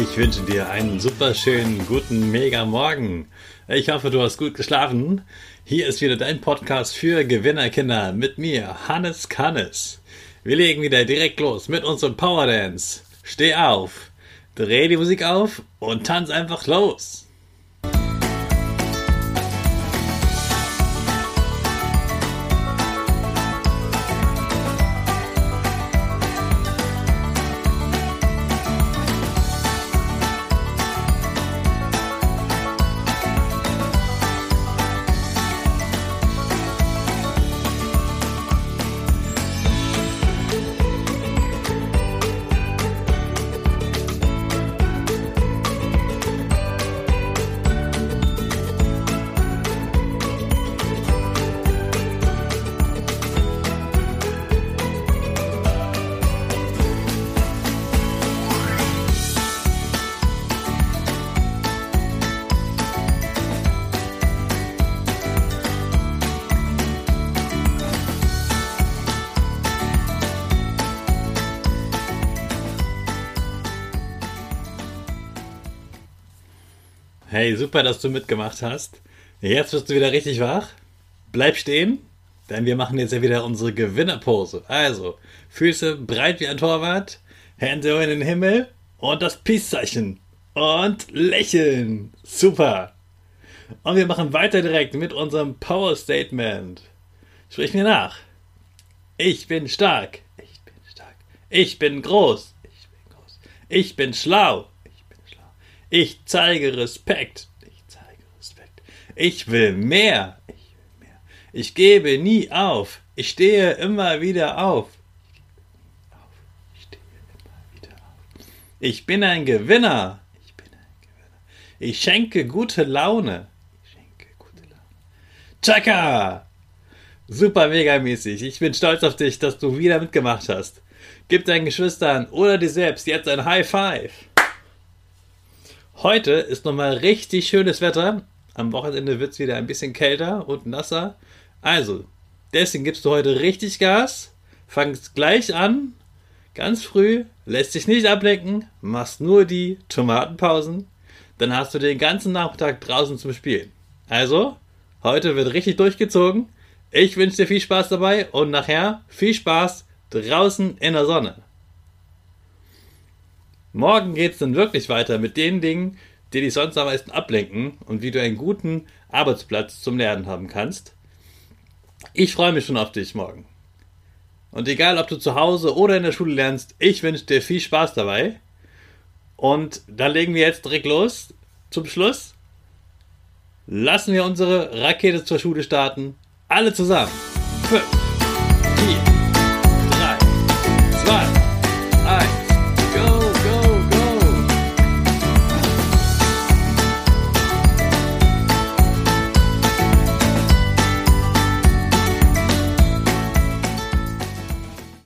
Ich wünsche dir einen super schönen, guten, mega Morgen. Ich hoffe, du hast gut geschlafen. Hier ist wieder dein Podcast für Gewinnerkinder mit mir, Hannes Kannes. Wir legen wieder direkt los mit unserem Power Dance. Steh auf, dreh die Musik auf und tanz einfach los. Hey, super, dass du mitgemacht hast. Jetzt bist du wieder richtig wach. Bleib stehen, denn wir machen jetzt ja wieder unsere Gewinnerpose. Also, Füße breit wie ein Torwart, Hände in den Himmel und das Peace-Zeichen. Und lächeln. Super. Und wir machen weiter direkt mit unserem Power Statement. Sprich mir nach. Ich bin stark. Ich bin stark. Ich bin groß. Ich bin groß. Ich bin schlau. Ich zeige Respekt. Ich zeige Respekt. Ich will mehr. Ich will mehr. Ich gebe nie auf. Ich stehe immer wieder auf. Ich stehe immer wieder auf. Ich bin ein Gewinner. Ich bin ein Gewinner. Ich schenke gute Laune. Ich schenke gute Laune. Chaka! Super mega mäßig. Ich bin stolz auf dich, dass du wieder mitgemacht hast. Gib deinen Geschwistern oder dir selbst jetzt ein High Five. Heute ist nochmal richtig schönes Wetter. Am Wochenende wird es wieder ein bisschen kälter und nasser. Also, deswegen gibst du heute richtig Gas. Fangst gleich an, ganz früh, lässt dich nicht ablenken, machst nur die Tomatenpausen. Dann hast du den ganzen Nachmittag draußen zum Spielen. Also, heute wird richtig durchgezogen. Ich wünsche dir viel Spaß dabei und nachher viel Spaß draußen in der Sonne. Morgen geht es dann wirklich weiter mit den Dingen, die dich sonst am meisten ablenken und wie du einen guten Arbeitsplatz zum Lernen haben kannst. Ich freue mich schon auf dich morgen. Und egal, ob du zu Hause oder in der Schule lernst, ich wünsche dir viel Spaß dabei. Und dann legen wir jetzt direkt los. Zum Schluss lassen wir unsere Rakete zur Schule starten. Alle zusammen. 5, 4, 3, 2,